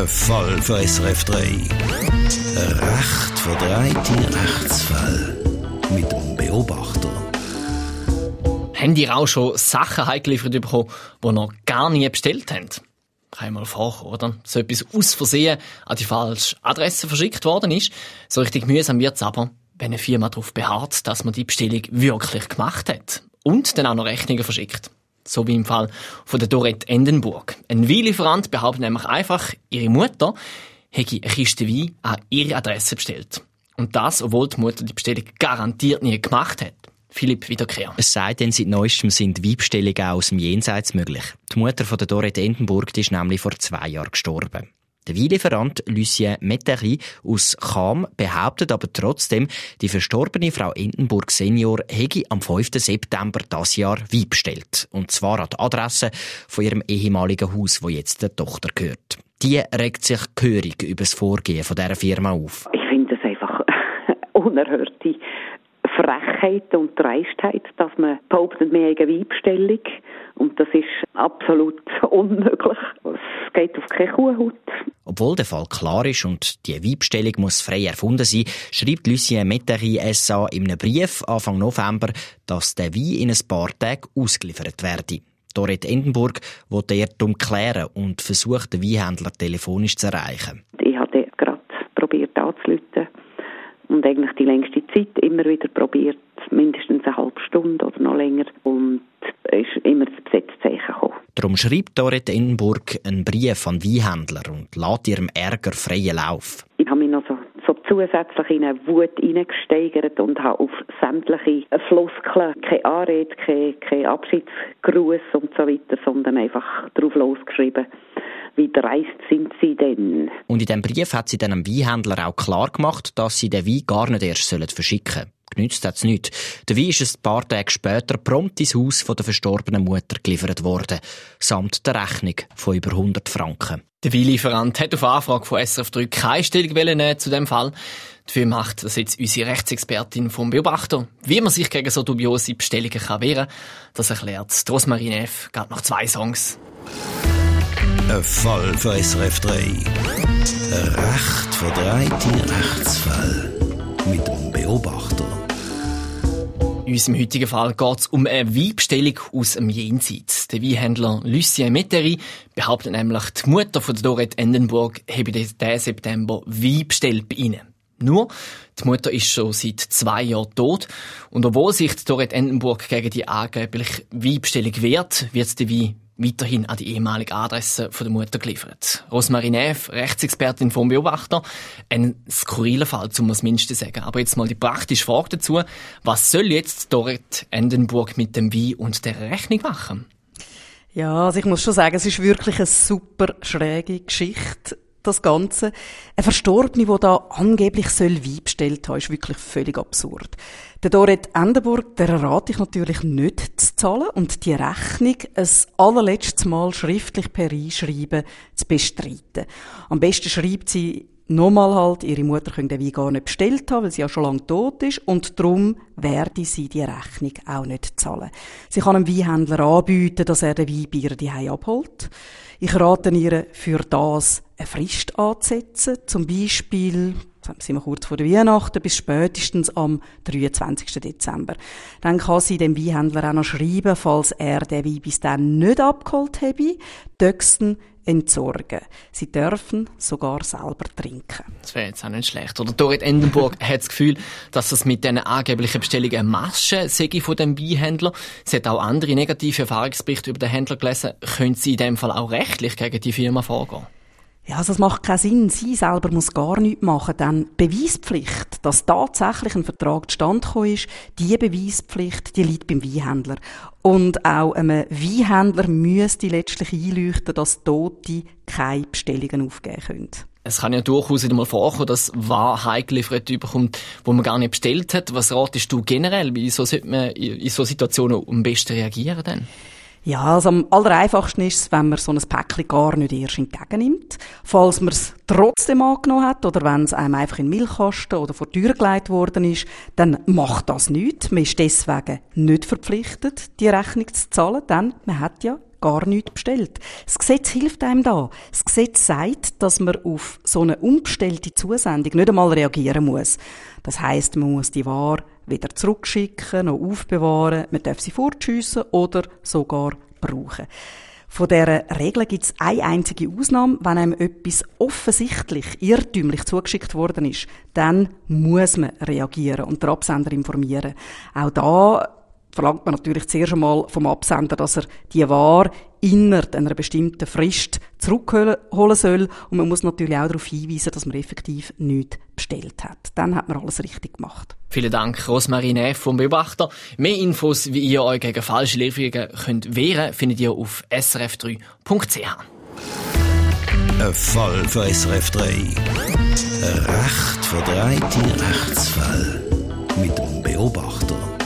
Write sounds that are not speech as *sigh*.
Ein Fall für SRF 3. Ein recht verdrehte Rechtsfall. Mit dem Beobachter. Haben die auch schon Sachen heimgeliefert bekommen, die noch gar nie bestellt haben? Kann ich mal vorkommen, oder? So etwas aus Versehen an die falsche Adresse verschickt worden ist. So richtig mühsam wird's aber, wenn eine Firma darauf beharrt, dass man die Bestellung wirklich gemacht hat. Und dann auch noch Rechnungen verschickt. So wie im Fall von der Dorette Endenburg. Ein Weinlieferant behauptet nämlich einfach, ihre Mutter hätte eine Kiste Wein an ihre Adresse bestellt. Und das, obwohl die Mutter die Bestellung garantiert nie gemacht hat. Philipp Wiederkehr. Es sei denn, seit neuestem sind Weibbestellungen auch aus dem Jenseits möglich. Die Mutter von der Dorette Endenburg ist nämlich vor zwei Jahren gestorben. Der Weinlieferant Lucien Mettery aus Cham behauptet aber trotzdem, die verstorbene Frau Endenburg Senior hätte am 5. September das Jahr Wein bestellt. Und zwar an die Adresse von ihrem ehemaligen Haus, wo jetzt der Tochter gehört. Die regt sich gehörig über das Vorgehen von dieser Firma auf. Ich finde es einfach *laughs* unerhörte Frechheit und Dreistheit, dass man behauptet, wir haben Weibstellung. Und das ist absolut *laughs* unmöglich. Es geht auf keine Kuhhaut. Obwohl der Fall klar ist und die Weibstellung muss frei erfunden sein, schreibt Lucien Mettery SA in einem Brief Anfang November, dass der Wein in ein paar Tagen ausgeliefert werde. Dorette Endenburg wollte er darum klären und versucht, den Weinhändler telefonisch zu erreichen. Ich hatte gerade probiert anzurufen und eigentlich die längste Zeit immer wieder probiert, mindestens eine halbe Stunde oder noch länger und es ist immer das Besetzzeichen gekommen. Darum schreibt Dorette Endenburg einen Brief an Weinhändler und lässt ihrem Ärger freien Lauf. Ich habe mich noch so, so zusätzlich in eine Wut hineingesteigert und habe auf sämtliche Floskeln, keine Anrede, kein, kein Abschiedsgruß und so weiter, sondern einfach drauf losgeschrieben wie dreist sind sie denn? Und in diesem Brief hat sie dann dem Weinhändler auch klar gemacht, dass sie den Wein gar nicht erst verschicken sollen. Genützt hat's nicht. Der Wein ist ein paar Tage später prompt ins Haus von der verstorbenen Mutter geliefert worden. Samt der Rechnung von über 100 Franken. Der Weinlieferant hat auf Anfrage von SRF 3 keine Stellung nehmen zu dem Fall. Dafür macht das jetzt unsere Rechtsexpertin vom Beobachter. Wie man sich gegen so dubiose Bestellungen kann wehren kann, das erklärt Rosmarie Neff gerade nach zwei Songs. Ein Fall für SRF 3. Ein recht verdrehte Rechtsfall. Mit dem Beobachter. In unserem heutigen Fall geht es um eine Weinbestellung aus dem Jenseits. Der Weinhändler Lucien Mettery behauptet nämlich, die Mutter von Dorette Endenburg habe diesen September Wein bestellt bei ihnen. Nur, die Mutter ist schon seit zwei Jahren tot. Und obwohl sich Dorette Endenburg gegen die angebliche Weinbestellung wehrt, wird der Wein weiterhin an die ehemalige Adresse der Mutter geliefert. Rosmarie Neff, Rechtsexpertin vom Beobachter, ein skurriler Fall, um es mindestens sagen. Aber jetzt mal die praktische Frage dazu. Was soll jetzt Dorrit Endenburg mit dem Wein und der Rechnung machen? Ja, also ich muss schon sagen, es ist wirklich eine super schräge Geschichte das Ganze. Ein Verstorbene, der da angeblich soll Wein bestellt haben, ist wirklich völlig absurd. Der Dorette Endenburg, der rate ich natürlich nicht zu zahlen und die Rechnung ein allerletztes Mal schriftlich per Einschreiben zu bestreiten. Am besten schreibt sie nochmal halt, ihre Mutter könnte den Wein gar nicht bestellt haben, weil sie ja schon lange tot ist und darum werde sie die Rechnung auch nicht zahlen. Sie kann einem Weinhändler anbieten, dass er den Wein bei ihr die abholt. Ich rate ihr für das eine Frist anzusetzen, zum Beispiel sind wir kurz vor der Weihnachten, bis spätestens am 23. Dezember. Dann kann sie dem Weinhändler auch noch schreiben, falls er den Wein bis dann nicht abgeholt habe, Döxten entsorgen. Sie dürfen sogar selber trinken. Das wäre jetzt auch nicht schlecht. Oder Dorit Endenburg *laughs* hat das Gefühl, dass das mit diesen angeblichen Bestellungen eine Masche sei von dem Weinhändler. Sie hat auch andere negative Erfahrungsberichte über den Händler gelesen. Können Sie in dem Fall auch rechtlich gegen die Firma vorgehen? Ja, also es macht keinen Sinn. Sie selber muss gar nichts machen, denn Beweispflicht, dass tatsächlich ein Vertrag zustande gekommen ist, die Beweispflicht, die liegt beim Weinhändler. Und auch einem Weinhändler müsste letztlich einleuchten, dass Tote keine Bestellungen aufgeben können. Es kann ja durchaus wieder mal vorkommen, dass Wahrheit geliefert überkommt, wo man gar nicht bestellt hat. Was ratest du generell? Wie so sollte man in so Situationen am besten reagieren denn? Ja, also am allereinfachsten ist es, wenn man so ein Päckchen gar nicht erst entgegennimmt. Falls man es trotzdem angenommen hat oder wenn es einem einfach in den Milchkasten oder vor die Tür gelegt worden ist, dann macht das nichts. Man ist deswegen nicht verpflichtet, die Rechnung zu zahlen, denn man hat ja gar nichts bestellt. Das Gesetz hilft einem da. Das Gesetz sagt, dass man auf so eine unbestellte Zusendung nicht einmal reagieren muss. Das heißt, man muss die Ware weder zurückschicken noch aufbewahren, man darf sie fortschiessen oder sogar brauchen. Von dieser Regel gibt es eine einzige Ausnahme. Wenn einem etwas offensichtlich irrtümlich zugeschickt worden ist, dann muss man reagieren und den Absender informieren. Auch da verlangt man natürlich zuerst einmal vom Absender, dass er die Ware innerhalb einer bestimmten Frist zurückholen soll. Und man muss natürlich auch darauf hinweisen, dass man effektiv nichts bestellt hat. Dann hat man alles richtig gemacht. Vielen Dank, Rosmarie Neff vom Beobachter. Mehr Infos, wie ihr euch gegen falsche Lieferungen könnt wehren, findet ihr auf srf3.ch. Ein Fall für SRF 3. Ein recht verdrehte Rechtsfall. Mit dem Beobachter.